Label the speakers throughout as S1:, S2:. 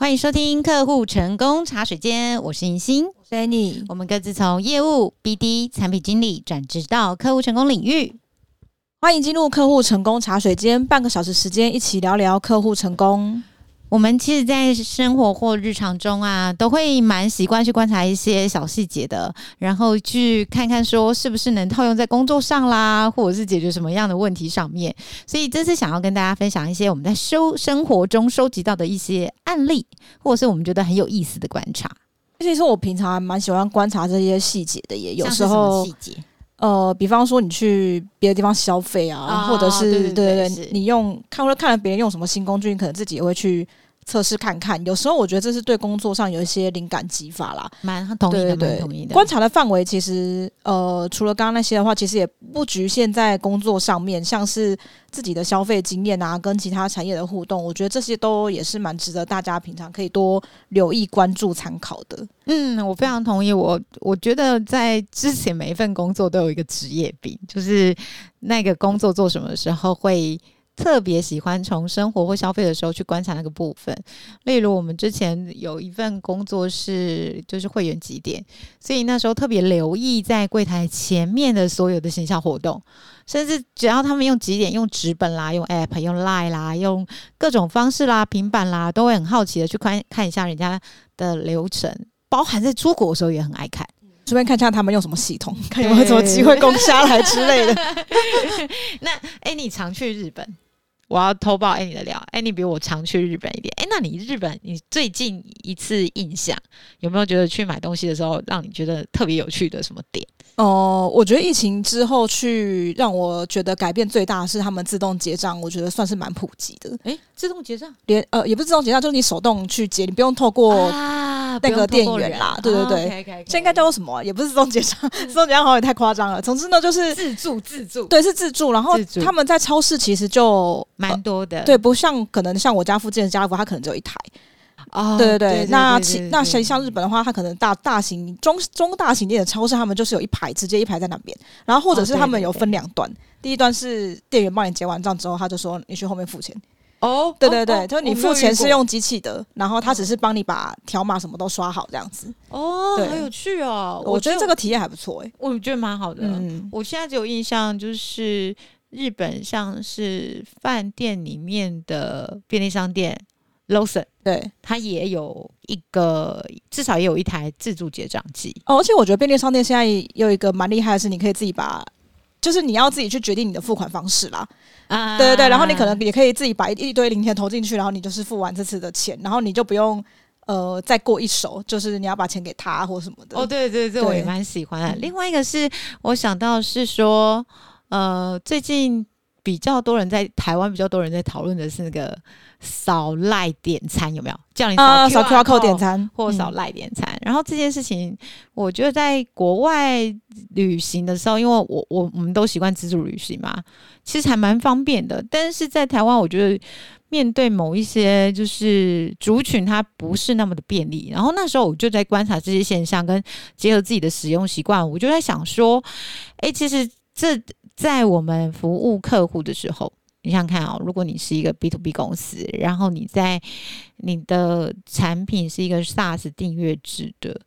S1: 欢迎收听客户成功茶水间，我是银星，
S2: 我是 Annie，
S1: 我们各自从业务、BD、产品经理转职到客户成功领域。
S2: 欢迎进入客户成功茶水间，半个小时时间，一起聊聊客户成功。
S1: 我们其实，在生活或日常中啊，都会蛮习惯去观察一些小细节的，然后去看看说是不是能套用在工作上啦，或者是解决什么样的问题上面。所以这次想要跟大家分享一些我们在收生活中收集到的一些案例，或者是我们觉得很有意思的观察。
S2: 其实我平常还蛮喜欢观察这些细节的，也有时候
S1: 细节，
S2: 呃，比方说你去别的地方消费啊，哦、或者是对对对，你用看或者看了别人用什么新工具，你可能自己也会去。测试看看，有时候我觉得这是对工作上有一些灵感激发啦，
S1: 蛮同意的，蛮同意的。
S2: 观察的范围其实，呃，除了刚刚那些的话，其实也不局限在工作上面，像是自己的消费经验啊，跟其他产业的互动，我觉得这些都也是蛮值得大家平常可以多留意、关注、参考的。
S1: 嗯，我非常同意。我我觉得在之前每一份工作都有一个职业病，就是那个工作做什么的时候会。特别喜欢从生活或消费的时候去观察那个部分，例如我们之前有一份工作是就是会员几点，所以那时候特别留意在柜台前面的所有的行销活动，甚至只要他们用几点、用纸本啦、用 App、用 Line 啦、用各种方式啦、平板啦，都会很好奇的去看看一下人家的流程，包含在出国的时候也很爱看，
S2: 顺便看一下他们用什么系统，看有没有什么机会攻下来之类的。
S1: 那哎，你常去日本？我要偷爆 Annie 的料，哎，你比我常去日本一点，哎，那你日本你最近一次印象有没有觉得去买东西的时候让你觉得特别有趣的什么点？
S2: 哦、呃，我觉得疫情之后去让我觉得改变最大的是他们自动结账，我觉得算是蛮普及的。
S1: 哎，自动结账，
S2: 连呃也不是自动结账，就是你手动去结，你不用透过那个店员啦。啊、对对对，这.应该叫做什么、啊？也不是自动结账，自动结账好像也太夸张了。总之呢，就是
S1: 自助自助，
S2: 对，是自助。然后他们在超市其实就
S1: 蛮多的、呃，
S2: 对，不像可能像我家附近的家乐福，它可能只有一台。哦，对对对，对对对那其那谁像日本的话，它可能大大型中中大型店的超市，他们就是有一排，直接一排在那边，然后或者是他们有分两段，第一段是店员帮你结完账之后，他就说你去后面付钱。哦，对对对，哦、就是你付钱是用机器的，然后他只是帮你把条码什么都刷好这样子。
S1: 哦，好有趣哦，
S2: 我觉得这个体验还不错诶，
S1: 我觉得蛮好的。嗯，我现在只有印象就是日本像是饭店里面的便利商店。Lawson
S2: 对，
S1: 它也有一个，至少也有一台自助结账机
S2: 哦。而且我觉得便利商店现在有一个蛮厉害的是，你可以自己把，就是你要自己去决定你的付款方式啦。啊，对对对，然后你可能也可以自己把一堆零钱投进去，然后你就是付完这次的钱，然后你就不用呃再过一手，就是你要把钱给他或什么的。
S1: 哦，对对对，这我也蛮喜欢的。另外一个是我想到是说，呃，最近比较多人在台湾比较多人在讨论的是那个。扫赖点餐有没有？叫你扫 QR code 点餐，或扫赖点餐。然后这件事情，我觉得在国外旅行的时候，因为我我我们都习惯自助旅行嘛，其实还蛮方便的。但是在台湾，我觉得面对某一些就是族群，它不是那么的便利。然后那时候我就在观察这些现象，跟结合自己的使用习惯，我就在想说，哎，其实这在我们服务客户的时候。你想看哦，如果你是一个 B to B 公司，然后你在你的产品是一个 SaaS 订阅制的，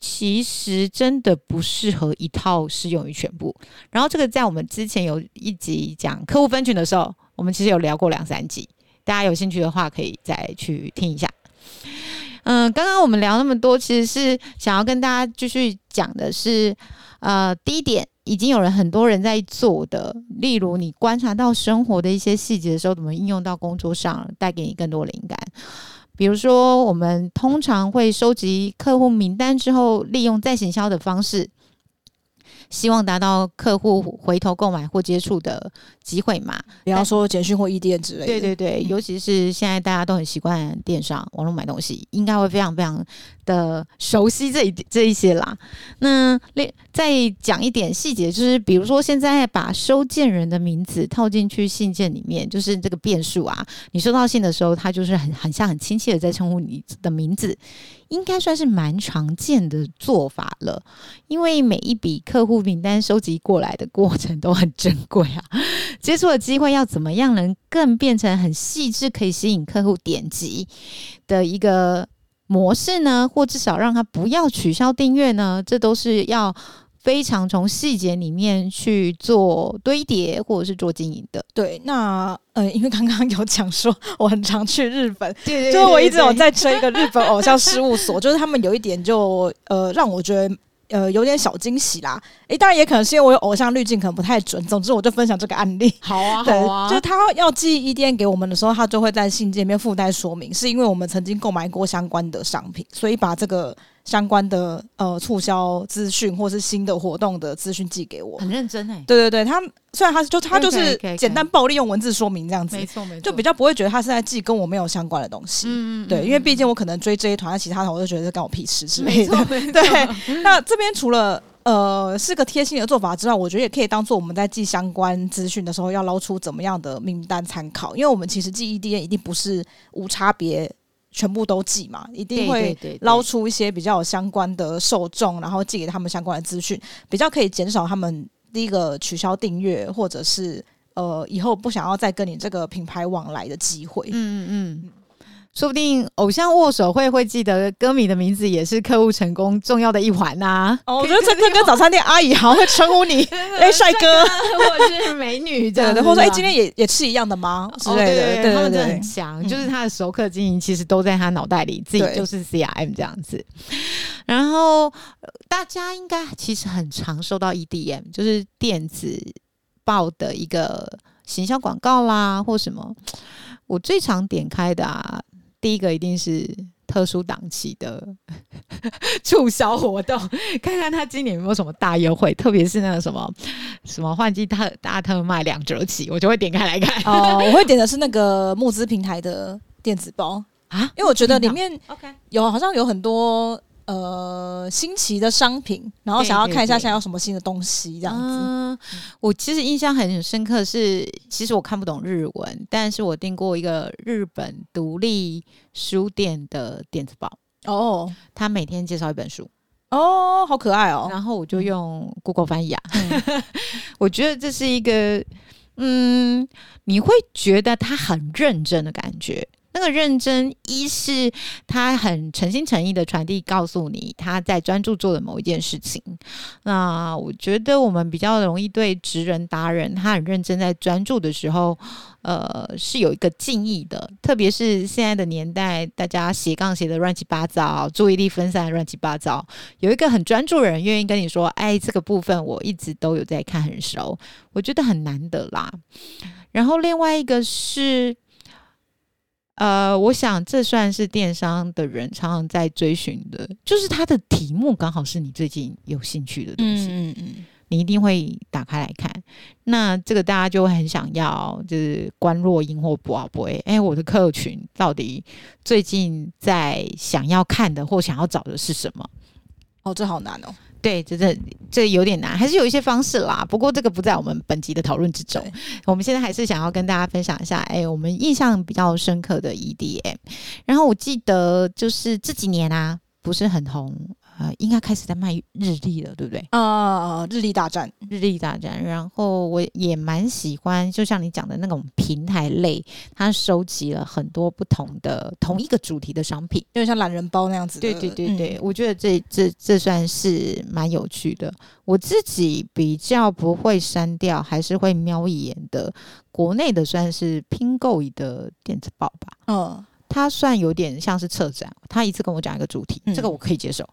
S1: 其实真的不适合一套适用于全部。然后这个在我们之前有一集讲客户分群的时候，我们其实有聊过两三集，大家有兴趣的话可以再去听一下。嗯，刚刚我们聊那么多，其实是想要跟大家继续讲的是，呃，第一点。已经有人很多人在做的，例如你观察到生活的一些细节的时候，怎么应用到工作上，带给你更多灵感。比如说，我们通常会收集客户名单之后，利用再行销的方式，希望达到客户回头购买或接触的机会嘛。
S2: 比方说简讯或 EDM 之类的。
S1: 对对对，尤其是现在大家都很习惯电商网络买东西，应该会非常非常的熟悉这一这一些啦。那另再讲一点细节，就是比如说现在把收件人的名字套进去信件里面，就是这个变数啊。你收到信的时候，他就是很很像很亲切的在称呼你的名字，应该算是蛮常见的做法了。因为每一笔客户名单收集过来的过程都很珍贵啊，接触的机会要怎么样能更变成很细致，可以吸引客户点击的一个模式呢？或至少让他不要取消订阅呢？这都是要非常从细节里面去做堆叠，或者是做经营的。
S2: 对，那呃，因为刚刚有讲说我很常去日本，
S1: 对对对对对，
S2: 就是我一直有在追一个日本偶像事务所，就是他们有一点就呃让我觉得。呃，有点小惊喜啦，诶，当然也可能是因为我有偶像滤镜，可能不太准。总之，我就分享这个案例。
S1: 好啊，好啊。
S2: 就是他要寄 EDM 给我们的时候，他就会在信件里面附带说明，是因为我们曾经购买过相关的商品，所以把这个。相关的呃促销资讯或是新的活动的资讯寄给我，
S1: 很认真哎、欸。
S2: 对对对，他虽然他就他就是简单暴力用文字说明这样子，没错没错，就比较不会觉得他是在寄跟我没有相关的东西。嗯嗯。对，因为毕竟我可能追这一团，其他团我就觉得是干我屁事之类的。对。那这边除了呃是个贴心的做法之外，我觉得也可以当做我们在寄相关资讯的时候要捞出怎么样的名单参考，因为我们其实寄 EDN 一定不是无差别。全部都寄嘛，一定会捞出一些比较有相关的受众，然后寄给他们相关的资讯，比较可以减少他们第一个取消订阅，或者是呃以后不想要再跟你这个品牌往来的机会。嗯嗯嗯。
S1: 说不定偶像握手会会记得歌迷的名字，也是客户成功重要的一环呐、啊。
S2: 哦，我觉得这这跟早餐店阿姨好像会称呼你，哎，帅哥，
S1: 或者是美女这样，
S2: 对，或者说哎，今天也也是一样的吗？之类的，对对对，他们真的很强，就是他的熟客经营其实都在他脑袋里，自己就是 CRM 这样子。然后大家应该其实很常收到 EDM，就是电子报的一个行销广告啦，或什么。我最常点开的啊。第一个一定是特殊档期的 促销活动，看看他今年有没有什么大优惠，特别是那个什么什么换季特大特卖两折起，我就会点开来看。哦，我会点的是那个募资平台的电子包啊，因为我觉得里面有好像有很多。呃，新奇的商品，然后想要看一下现在有什么新的东西，这样子。嗯，
S1: 我其实印象很深刻是，是其实我看不懂日文，但是我订过一个日本独立书店的电子报。哦，他每天介绍一本书。
S2: 哦，好可爱哦。
S1: 然后我就用 Google 翻译啊。嗯、我觉得这是一个，嗯，你会觉得他很认真的感觉。那个认真，一是他很诚心诚意的传递，告诉你他在专注做的某一件事情。那我觉得我们比较容易对职人达人，他很认真在专注的时候，呃，是有一个敬意的。特别是现在的年代，大家斜杠写的乱七八糟，注意力分散乱七八糟，有一个很专注的人愿意跟你说：“哎，这个部分我一直都有在看，很熟。”我觉得很难得啦。然后另外一个是。呃，我想这算是电商的人常常在追寻的，就是它的题目刚好是你最近有兴趣的东西，嗯嗯，你一定会打开来看。那这个大家就会很想要，就是关若英或博啊博哎，哎，我的客群到底最近在想要看的或想要找的是什么？
S2: 哦，这好难哦。
S1: 对，这这这有点难，还是有一些方式啦。不过这个不在我们本集的讨论之中。我们现在还是想要跟大家分享一下，哎，我们印象比较深刻的 EDM。然后我记得就是这几年啊，不是很红。呃，应该开始在卖日历了，对不对？
S2: 啊、呃，日历大战，
S1: 日历大战。然后我也蛮喜欢，就像你讲的那种平台类，它收集了很多不同的同一个主题的商品，
S2: 就像懒人包那样子。
S1: 对对对对，嗯、我觉得这这这算是蛮有趣的。我自己比较不会删掉，还是会瞄一眼的。国内的算是拼购的电子报吧。嗯，它算有点像是策展，他一次跟我讲一个主题，嗯、这个我可以接受。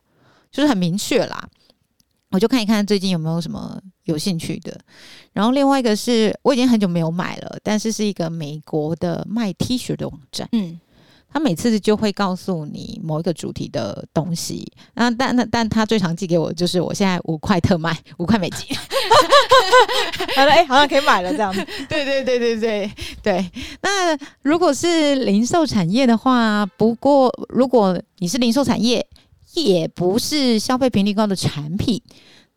S1: 就是很明确啦，我就看一看最近有没有什么有兴趣的。然后另外一个是我已经很久没有买了，但是是一个美国的卖 T 恤的网站。嗯，他每次就会告诉你某一个主题的东西。那但那但他最常寄给我就是我现在五块特卖，五块美金。
S2: 好了，哎，好像可以买了这样子。
S1: 对对对对对对。那如果是零售产业的话，不过如果你是零售产业。也不是消费频率高的产品。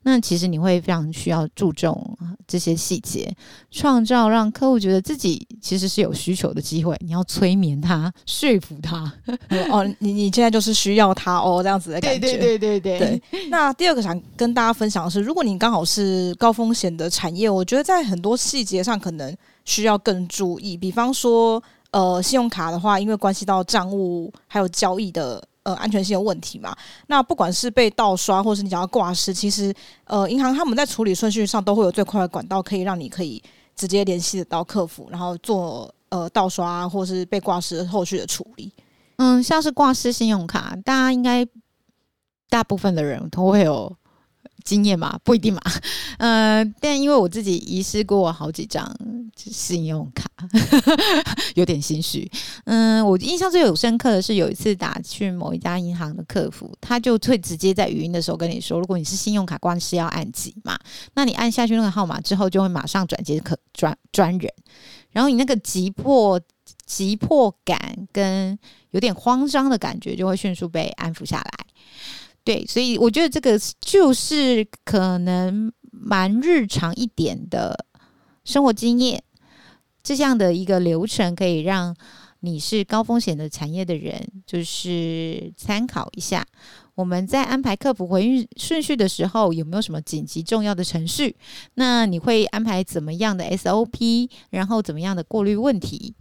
S1: 那其实你会非常需要注重这些细节，创造让客户觉得自己其实是有需求的机会。你要催眠他，说服他。
S2: 哦，你你现在就是需要他哦，这样子的感觉。
S1: 对对对对对。
S2: 对。那第二个想跟大家分享的是，如果你刚好是高风险的产业，我觉得在很多细节上可能需要更注意。比方说，呃，信用卡的话，因为关系到账务还有交易的。呃，安全性的问题嘛，那不管是被盗刷，或是你想要挂失，其实呃，银行他们在处理顺序上都会有最快的管道，可以让你可以直接联系得到客服，然后做呃盗刷或是被挂失后续的处理。
S1: 嗯，像是挂失信用卡，大家应该大部分的人都会有。经验嘛，不一定嘛，呃，但因为我自己遗失过好几张信用卡，有点心虚。嗯，我印象最有深刻的是有一次打去某一家银行的客服，他就会直接在语音的时候跟你说，如果你是信用卡官司要按几嘛，那你按下去那个号码之后，就会马上转接可专专人，然后你那个急迫急迫感跟有点慌张的感觉就会迅速被安抚下来。对，所以我觉得这个就是可能蛮日常一点的生活经验，这样的一个流程可以让你是高风险的产业的人，就是参考一下。我们在安排客服回应顺序的时候，有没有什么紧急重要的程序？那你会安排怎么样的 SOP？然后怎么样的过滤问题？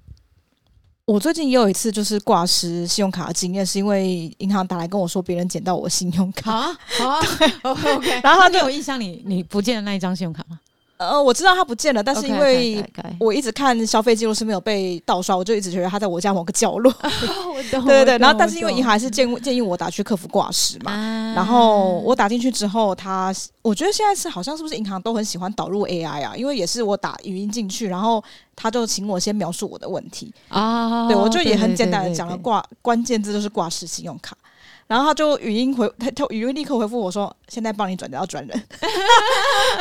S2: 我最近也有一次就是挂失信用卡的经验，是因为银行打来跟我说别人捡到我的信用卡。
S1: 好啊，好啊，
S2: 对
S1: ，OK。
S2: 然后他就
S1: 有印象你你不见的那一张信用卡吗？
S2: 呃，我知道他不见了，但是因为我一直看消费记录是没有被盗刷，我就一直觉得他在我家某个角落。对对对，然后但是因为银行还是建建议我打去客服挂失嘛，然后我打进去之后，他我觉得现在是好像是不是银行都很喜欢导入 AI 啊？因为也是我打语音进去，然后他就请我先描述我的问题啊，对，我就也很简单的讲了挂关键字就是挂失信用卡。然后他就语音回，他他语音立刻回复我说：“现在帮你转交专人。”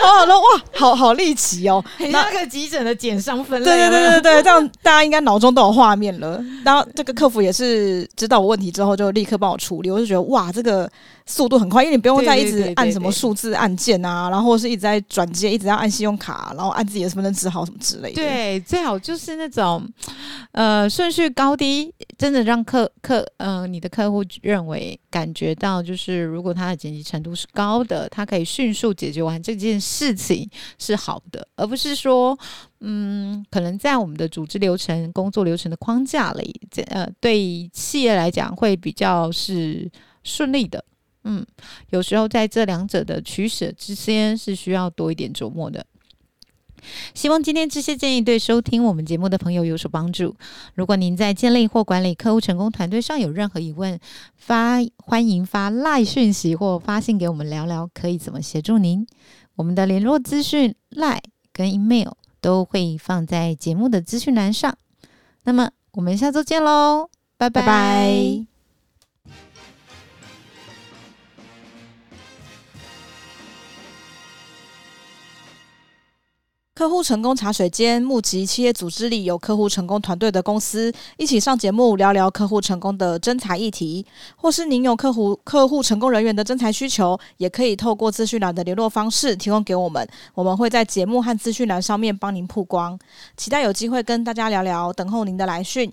S2: 哦，说哇，好好立即哦，
S1: 那个急诊的减伤分类。
S2: 对对对对对，这样 大家应该脑中都有画面了。然后这个客服也是知道我问题之后，就立刻帮我处理。我就觉得哇，这个。速度很快，因为你不用再一直按什么数字按键啊，然后或是一直在转接，一直要按信用卡，然后按自己的身份证字号什么之类的。
S1: 对，最好就是那种，呃，顺序高低真的让客客呃你的客户认为感觉到，就是如果他的紧急程度是高的，他可以迅速解决完这件事情是好的，而不是说，嗯，可能在我们的组织流程、工作流程的框架里，这呃对企业来讲会比较是顺利的。嗯，有时候在这两者的取舍之间是需要多一点琢磨的。希望今天这些建议对收听我们节目的朋友有所帮助。如果您在建立或管理客户成功团队上有任何疑问，发欢迎发赖讯息或发信给我们聊聊，可以怎么协助您？我们的联络资讯赖跟 email 都会放在节目的资讯栏上。那么我们下周见喽，拜拜。拜拜。
S2: 客户成功茶水间，募集企业组织里有客户成功团队的公司，一起上节目聊聊客户成功的征才议题。或是您有客户客户成功人员的征才需求，也可以透过资讯栏的联络方式提供给我们，我们会在节目和资讯栏上面帮您曝光。期待有机会跟大家聊聊，等候您的来讯。